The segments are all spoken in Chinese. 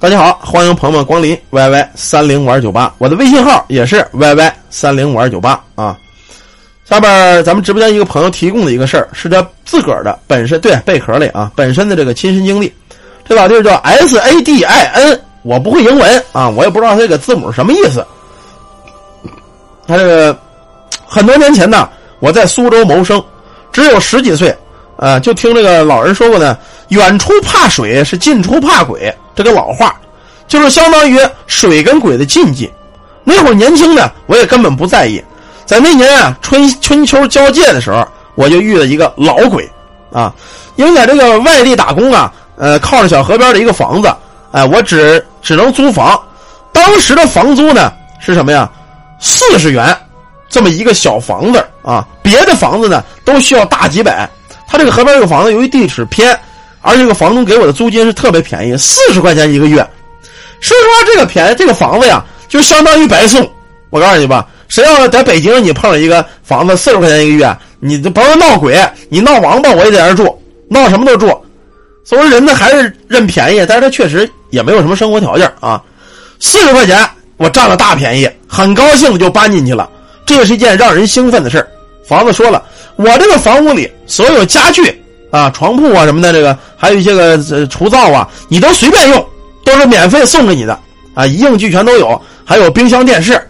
大家好，欢迎朋友们光临 YY 三零五二九八，我的微信号也是 YY 三零五二九八啊。下边咱们直播间一个朋友提供的一个事儿，是他自个儿的本身对贝壳里啊本身的这个亲身经历。这老弟叫 S A D I N，我不会英文啊，我也不知道这个字母什么意思。他这个很多年前呢，我在苏州谋生，只有十几岁，啊，就听这个老人说过呢，远处怕水是近处怕鬼，这个老话，就是相当于水跟鬼的禁忌。那会儿年轻呢，我也根本不在意。在那年啊，春春秋交界的时候，我就遇了一个老鬼，啊，因为在这个外地打工啊，呃，靠着小河边的一个房子，哎，我只只能租房，当时的房租呢是什么呀？四十元，这么一个小房子啊，别的房子呢都需要大几百。他这个河边这个房子，由于地址偏，而这个房东给我的租金是特别便宜，四十块钱一个月。说实话，这个便宜，这个房子呀，就相当于白送。我告诉你吧，谁要在北京你碰上一个房子四十块钱一个月，你这甭说闹鬼，你闹王八我也在这住，闹什么都住。所以说人呢还是认便宜，但是他确实也没有什么生活条件啊，四十块钱。我占了大便宜，很高兴就搬进去了。这也是一件让人兴奋的事房子说了，我这个房屋里所有家具啊、床铺啊什么的，这个还有一些个除灶啊，你都随便用，都是免费送给你的啊，一应俱全都有，还有冰箱、电视。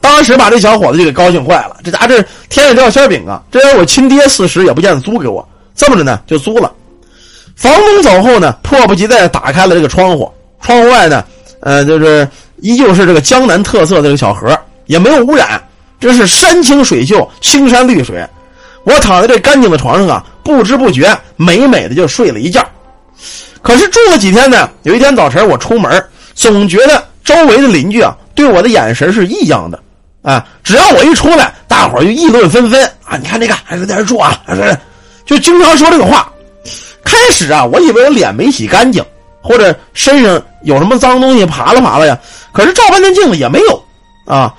当时把这小伙子就给高兴坏了，这家这天上掉馅饼啊！这要我亲爹四十也不见得租给我，这么着呢就租了。房东走后呢，迫不及待打开了这个窗户，窗户外呢，呃，就是。依旧是这个江南特色的这个小河，也没有污染，真是山清水秀、青山绿水。我躺在这干净的床上啊，不知不觉美美的就睡了一觉。可是住了几天呢，有一天早晨我出门，总觉得周围的邻居啊对我的眼神是异样的。啊，只要我一出来，大伙就议论纷纷啊！你看这个还是在这住啊，是就经常说这个话。开始啊，我以为我脸没洗干净，或者身上有什么脏东西爬了爬了呀。可是照半天镜子也没有，啊！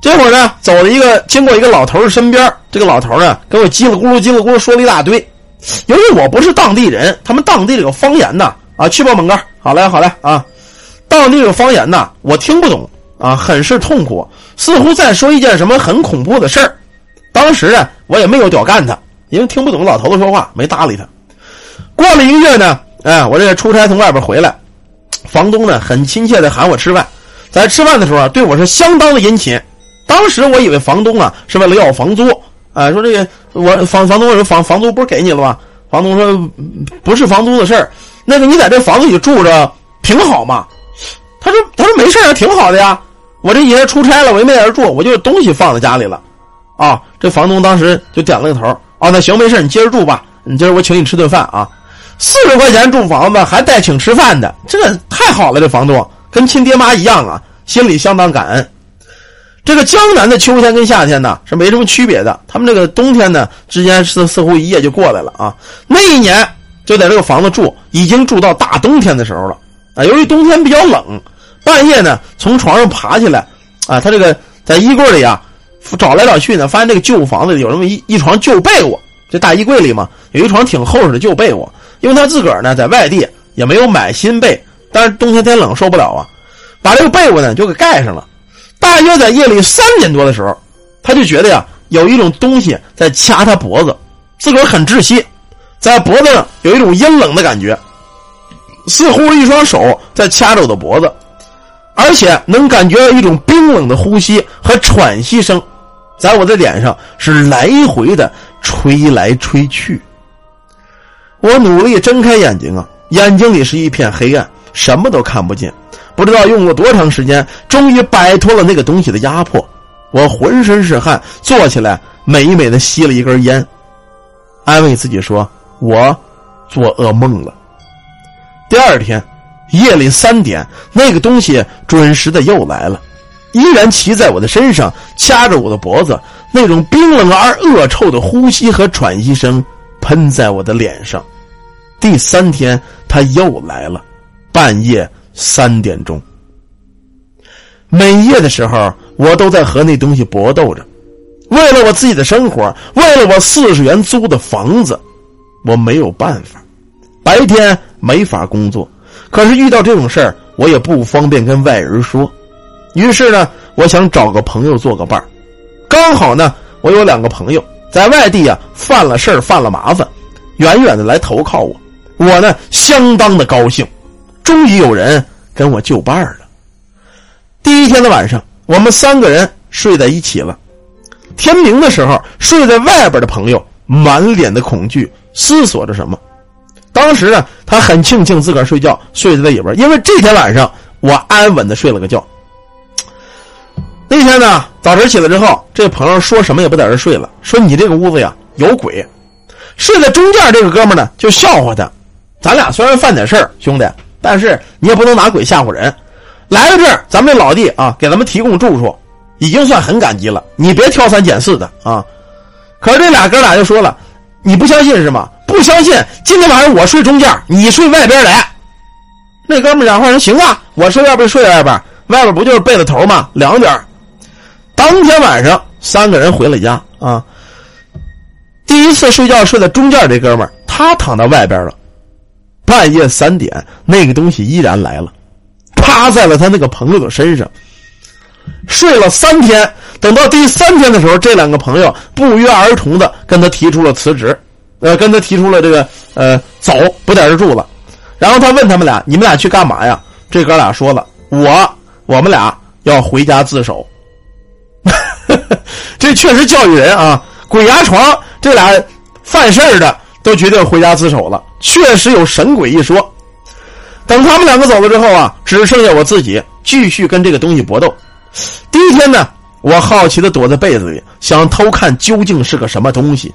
这会儿呢，走了一个，经过一个老头的身边，这个老头呢，给我叽里咕噜、叽里咕噜说了一大堆。由于我不是当地人，他们当地这个方言呢，啊，去吧，猛哥，好嘞，好嘞，啊，当地这个方言呢，我听不懂，啊，很是痛苦，似乎在说一件什么很恐怖的事儿。当时呢，我也没有屌干他，因为听不懂老头子说话，没搭理他。过了一个月呢，哎，我这出差从外边回来。房东呢，很亲切的喊我吃饭，在吃饭的时候啊，对我是相当的殷勤。当时我以为房东啊是为了要房租，啊，说这个我房房东说房房租不是给你了吗？房东说不是房租的事儿，那个你在这房子里住着挺好嘛。他说他说没事啊，挺好的呀。我这几天出差了，我也没在这住，我就东西放在家里了。啊，这房东当时就点了个头。哦，那行没事，你接着住吧。你今儿我请你吃顿饭啊。四十块钱住房子还带请吃饭的，这太好了！这房东跟亲爹妈一样啊，心里相当感恩。这个江南的秋天跟夏天呢是没什么区别的，他们这个冬天呢之间似似乎一夜就过来了啊。那一年就在这个房子住，已经住到大冬天的时候了啊。由于冬天比较冷，半夜呢从床上爬起来啊，他这个在衣柜里啊找来找去呢，发现这个旧房子有这么一一床旧被窝，这大衣柜里嘛有一床挺厚实的旧被窝。因为他自个儿呢在外地也没有买新被，但是冬天天冷受不了啊，把这个被窝呢就给盖上了。大约在夜里三点多的时候，他就觉得呀有一种东西在掐他脖子，自个儿很窒息，在脖子上有一种阴冷的感觉，似乎是一双手在掐着我的脖子，而且能感觉到一种冰冷的呼吸和喘息声，在我的脸上是来回的吹来吹去。我努力睁开眼睛啊，眼睛里是一片黑暗，什么都看不见。不知道用了多长时间，终于摆脱了那个东西的压迫。我浑身是汗，坐起来美美的吸了一根烟，安慰自己说：“我做噩梦了。”第二天夜里三点，那个东西准时的又来了，依然骑在我的身上，掐着我的脖子，那种冰冷而恶臭的呼吸和喘息声。喷在我的脸上。第三天，他又来了，半夜三点钟。每夜的时候，我都在和那东西搏斗着。为了我自己的生活，为了我四十元租的房子，我没有办法。白天没法工作，可是遇到这种事儿，我也不方便跟外人说。于是呢，我想找个朋友做个伴儿。刚好呢，我有两个朋友在外地啊，犯了事儿，犯了麻烦，远远的来投靠我。我呢，相当的高兴，终于有人跟我就伴了。第一天的晚上，我们三个人睡在一起了。天明的时候，睡在外边的朋友满脸的恐惧，思索着什么。当时呢，他很庆幸自个儿睡觉睡在里边，因为这天晚上我安稳的睡了个觉。那天呢，早晨起来之后，这朋友说什么也不在这睡了，说你这个屋子呀有鬼。睡在中间这个哥们呢就笑话他，咱俩虽然犯点事儿，兄弟，但是你也不能拿鬼吓唬人。来到这儿，咱们这老弟啊给咱们提供住处，已经算很感激了。你别挑三拣四的啊。可是这俩哥俩就说了，你不相信是吗？不相信，今天晚上我睡中间，你睡外边来。那哥们讲话说行啊，我睡外边睡外边，外边不就是被子头吗？凉点当天晚上，三个人回了家啊。第一次睡觉睡在中间这哥们儿，他躺到外边了。半夜三点，那个东西依然来了，趴在了他那个朋友的身上。睡了三天，等到第三天的时候，这两个朋友不约而同的跟他提出了辞职，呃，跟他提出了这个呃走，不在这住了。然后他问他们俩：“你们俩去干嘛呀？”这哥俩说了：“我，我们俩要回家自首。”这确实教育人啊！鬼压床，这俩犯事儿的都决定回家自首了，确实有神鬼一说。等他们两个走了之后啊，只剩下我自己继续跟这个东西搏斗。第一天呢，我好奇的躲在被子里，想偷看究竟是个什么东西。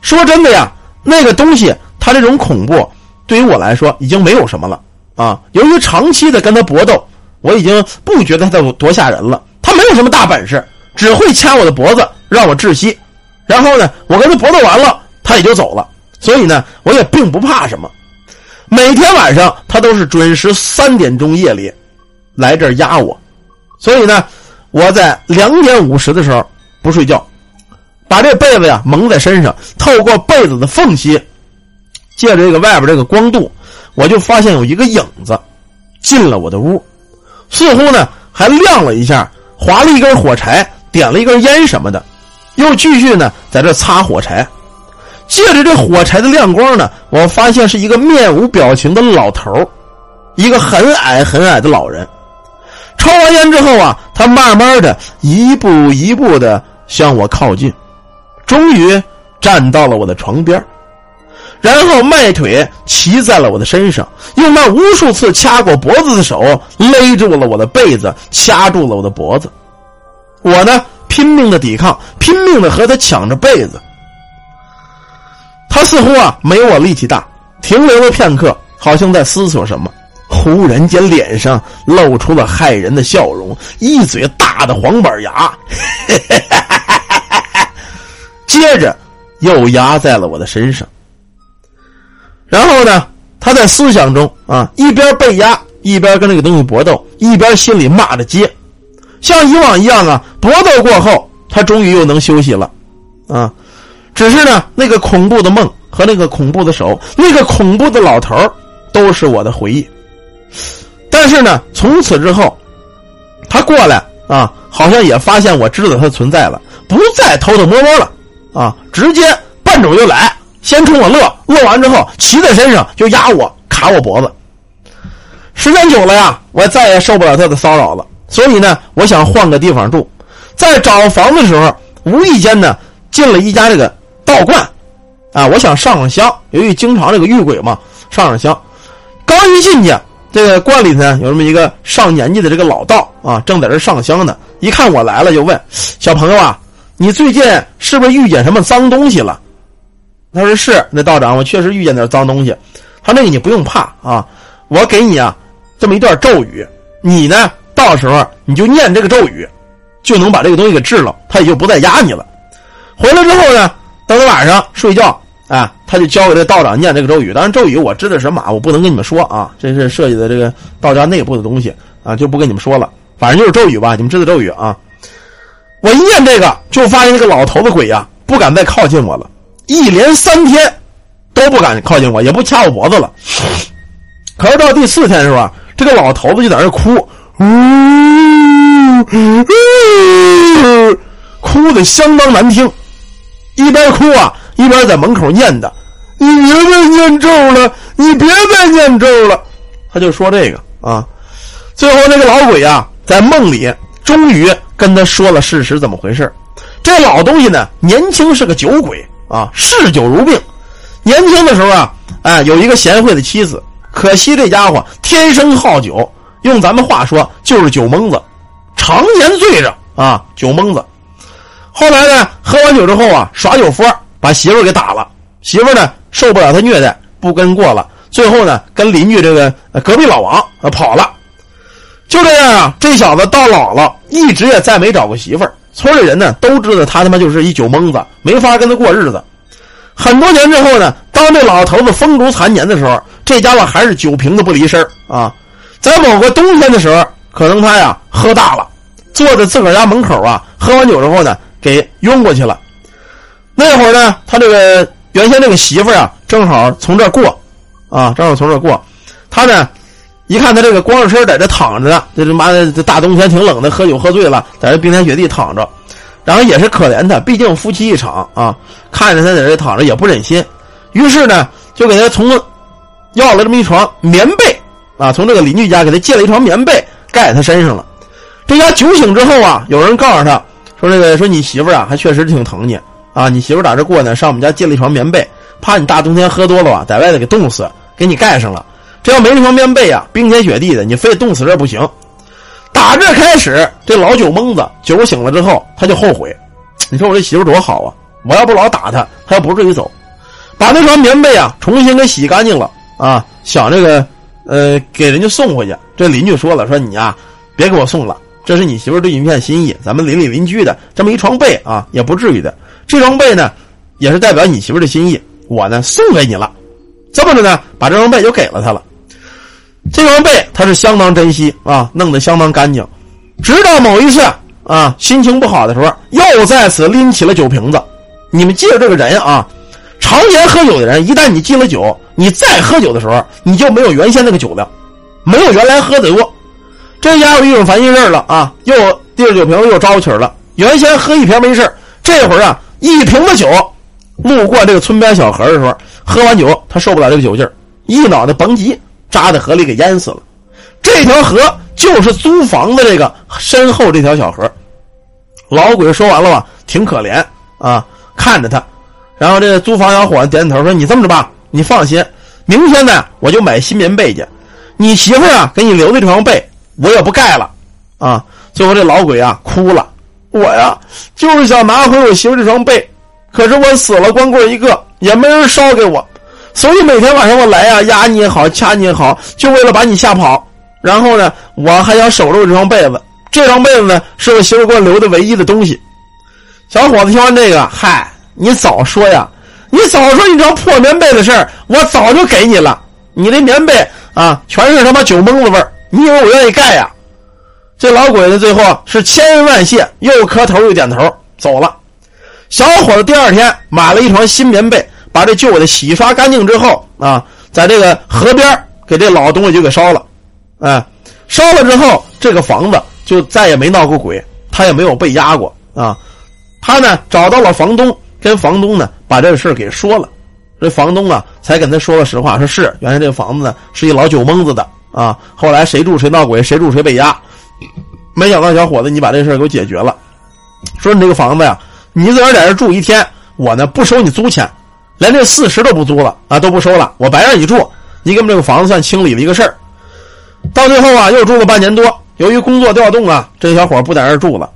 说真的呀，那个东西它这种恐怖，对于我来说已经没有什么了啊。由于长期的跟他搏斗，我已经不觉得他多吓人了。他没有什么大本事。只会掐我的脖子，让我窒息。然后呢，我跟他搏斗完了，他也就走了。所以呢，我也并不怕什么。每天晚上，他都是准时三点钟夜里来这儿压我。所以呢，我在两点五十的时候不睡觉，把这被子呀蒙在身上，透过被子的缝隙，借着这个外边这个光度，我就发现有一个影子进了我的屋，似乎呢还亮了一下，划了一根火柴。点了一根烟什么的，又继续呢在这擦火柴，借着这火柴的亮光呢，我发现是一个面无表情的老头一个很矮很矮的老人。抽完烟之后啊，他慢慢的一步一步的向我靠近，终于站到了我的床边然后迈腿骑在了我的身上，用那无数次掐过脖子的手勒住了我的被子，掐住了我的脖子。我呢，拼命的抵抗，拼命的和他抢着被子。他似乎啊，没我力气大，停留了片刻，好像在思索什么。忽然间，脸上露出了骇人的笑容，一嘴大的黄板牙，接着又压在了我的身上。然后呢，他在思想中啊，一边被压，一边跟那个东西搏斗，一边心里骂着街。像以往一样啊，搏斗过后，他终于又能休息了，啊，只是呢，那个恐怖的梦和那个恐怖的手，那个恐怖的老头都是我的回忆。但是呢，从此之后，他过来啊，好像也发现我知道他存在了，不再偷偷摸摸了，啊，直接奔着我就来，先冲我乐，乐完之后骑在身上就压我，卡我脖子。时间久了呀，我再也受不了他的骚扰了。所以呢，我想换个地方住，在找房的时候，无意间呢进了一家这个道观，啊，我想上上香。由于经常这个遇鬼嘛，上上香。刚一进去，这个观里头呢有这么一个上年纪的这个老道啊，正在这上香呢。一看我来了，就问小朋友啊，你最近是不是遇见什么脏东西了？他说是，那道长，我确实遇见点脏东西。他那个你不用怕啊，我给你啊这么一段咒语，你呢？到时候你就念这个咒语，就能把这个东西给治了，他也就不再压你了。回来之后呢，当天晚上睡觉，啊，他就教给这道长念这个咒语。当然咒语我知道什么，我不能跟你们说啊，这是设计的这个道家内部的东西啊，就不跟你们说了。反正就是咒语吧，你们知道咒语啊。我一念这个，就发现这个老头子鬼呀，不敢再靠近我了，一连三天都不敢靠近我，也不掐我脖子了。可是到第四天的时候啊，这个老头子就在那哭，呜呜，哭的相当难听，一边哭啊一边在门口念叨：“你别再念咒了，你别再念咒了。”他就说这个啊。最后那个老鬼啊，在梦里终于跟他说了事实怎么回事这老东西呢，年轻是个酒鬼啊，嗜酒如命。年轻的时候啊，哎，有一个贤惠的妻子，可惜这家伙天生好酒，用咱们话说就是酒蒙子，常年醉着啊，酒蒙子。后来呢，喝完酒之后啊，耍酒疯，把媳妇给打了。媳妇呢受不了他虐待，不跟过了。最后呢，跟邻居这个隔壁老王啊跑了。就这样啊，这小子到老了，一直也再没找过媳妇儿。村里人呢都知道他他妈就是一酒蒙子，没法跟他过日子。很多年之后呢，当这老头子风烛残年的时候，这家伙还是酒瓶子不离身啊。在某个冬天的时候，可能他呀喝大了，坐在自个儿家门口啊，喝完酒之后呢，给晕过去了。那会儿呢，他这个原先这个媳妇啊，正好从这儿过，啊，正好从这儿过，他呢。一看他这个光着身在这躺着呢，这他妈的这大冬天挺冷的，喝酒喝醉了，在这冰天雪地躺着，然后也是可怜他，毕竟夫妻一场啊，看着他在这躺着也不忍心，于是呢就给他从要了这么一床棉被啊，从这个邻居家给他借了一床棉被盖在他身上了。这家酒醒之后啊，有人告诉他说：“这个说你媳妇啊，还确实挺疼你啊，你媳妇打这过呢，上我们家借了一床棉被，怕你大冬天喝多了吧，在外头给冻死，给你盖上了。”这要没这床棉被啊，冰天雪地的，你非得冻死这不行。打这开始，这老酒蒙子酒醒了之后，他就后悔。你说我这媳妇多好啊！我要不老打他，他要不至于走。把那床棉被啊重新给洗干净了啊，想这个呃给人家送回去。这邻居说了，说你啊别给我送了，这是你媳妇对你一片心意，咱们邻里邻居的这么一床被啊，也不至于的。这床被呢，也是代表你媳妇的心意，我呢送给你了。这么着呢，把这床被就给了他了。这床被他是相当珍惜啊，弄得相当干净。直到某一次啊，心情不好的时候，又再次拎起了酒瓶子。你们记着这个人啊，常年喝酒的人，一旦你进了酒，你再喝酒的时候，你就没有原先那个酒量，没有原来喝的多。这家伙一种烦心事了啊，又提着酒瓶子又招起了。原先喝一瓶没事这会儿啊，一瓶子酒，路过这个村边小河的时候，喝完酒他受不了这个酒劲儿，一脑袋甭急。扎在河里给淹死了，这条河就是租房的这个身后这条小河。老鬼说完了吧，挺可怜啊，看着他，然后这租房小伙子点点头说：“你这么着吧，你放心，明天呢我就买新棉被去。你媳妇啊给你留的这床被我也不盖了啊。”最后这老鬼啊哭了：“我呀就是想拿回我媳妇这床被，可是我死了光棍一个，也没人烧给我。”所以每天晚上我来呀，压你也好，掐你也好，就为了把你吓跑。然后呢，我还想守着我这床被子。这床被子呢，是我媳妇给我留的唯一的东西。小伙子听完这个，嗨，你早说呀！你早说你这破棉被的事儿，我早就给你了。你这棉被啊，全是他妈酒蒙子味儿。你以为我愿意盖呀？这老鬼子最后是千恩万谢，又磕头又点头走了。小伙子第二天买了一床新棉被。把这旧的洗刷干净之后啊，在这个河边给这老东西就给烧了，哎，烧了之后，这个房子就再也没闹过鬼，他也没有被压过啊。他呢找到了房东，跟房东呢把这个事给说了，这房东啊才跟他说了实话，说是原来这个房子呢是一老酒蒙子的啊，后来谁住谁闹鬼，谁住谁被压。没想到小伙子你把这事给我解决了，说你这个房子呀，你自个儿在这住一天，我呢不收你租钱。连这四十都不租了啊，都不收了，我白让你住，你给我们这个房子算清理了一个事儿。到最后啊，又住了半年多。由于工作调动啊，这小伙不在这住了。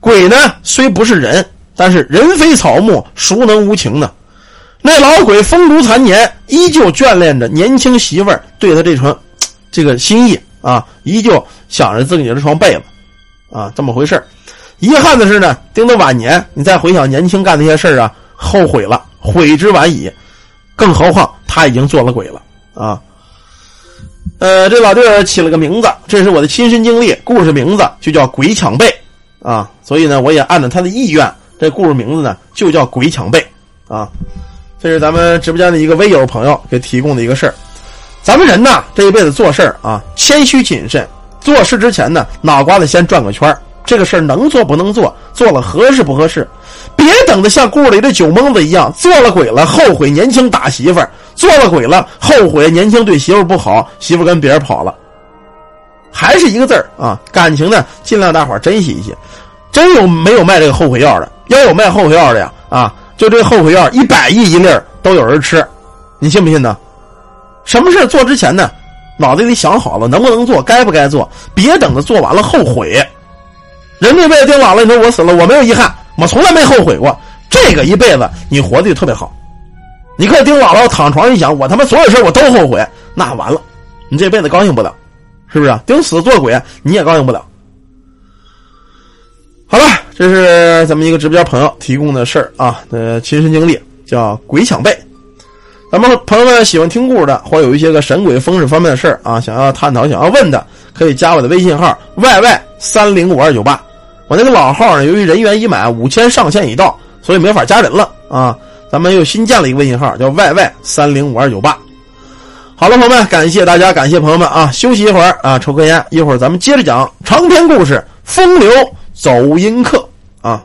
鬼呢，虽不是人，但是人非草木，孰能无情呢？那老鬼风烛残年，依旧眷恋着年轻媳妇儿对他这床这个心意啊，依旧想着自己的这床被子啊，这么回事遗憾的是呢，丁到晚年，你再回想年轻干那些事啊，后悔了。悔之晚矣，更何况他已经做了鬼了啊！呃，这老弟儿起了个名字，这是我的亲身经历，故事名字就叫《鬼抢被》啊，所以呢，我也按照他的意愿，这故事名字呢就叫《鬼抢被》啊。这是咱们直播间的一个微友朋友给提供的一个事儿。咱们人呐，这一辈子做事啊，谦虚谨慎。做事之前呢，脑瓜子先转个圈这个事儿能做不能做，做了合适不合适？别等着像故里的酒蒙子一样，做了鬼了，后悔年轻打媳妇儿；做了鬼了，后悔年轻对媳妇不好，媳妇跟别人跑了。还是一个字儿啊，感情呢，尽量大伙珍惜一些。真有没有卖这个后悔药的？要有卖后悔药的呀，啊，就这后悔药一百亿一粒都有人吃，你信不信呢？什么事做之前呢，脑子里想好了能不能做，该不该做，别等着做完了后悔。人这辈子盯老了，你说我死了，我没有遗憾，我从来没后悔过。这个一辈子你活的就特别好。你可盯老了，躺床一想，我他妈所有事我都后悔，那完了，你这辈子高兴不了，是不是？盯死做鬼你也高兴不了。好了，这是咱们一个直播间朋友提供的事儿啊，的亲身经历，叫鬼抢被。咱们朋友们喜欢听故事的，或有一些个神鬼风水方面的事儿啊，想要探讨、想要问的，可以加我的微信号 yy 三零五二九八。我那个老号呢，由于人员已满，五千上限已到，所以没法加人了啊。咱们又新建了一个微信号，叫 yy 三零五二九八。好了，朋友们，感谢大家，感谢朋友们啊！休息一会儿啊，抽根烟，一会儿咱们接着讲长篇故事《风流走音客》啊。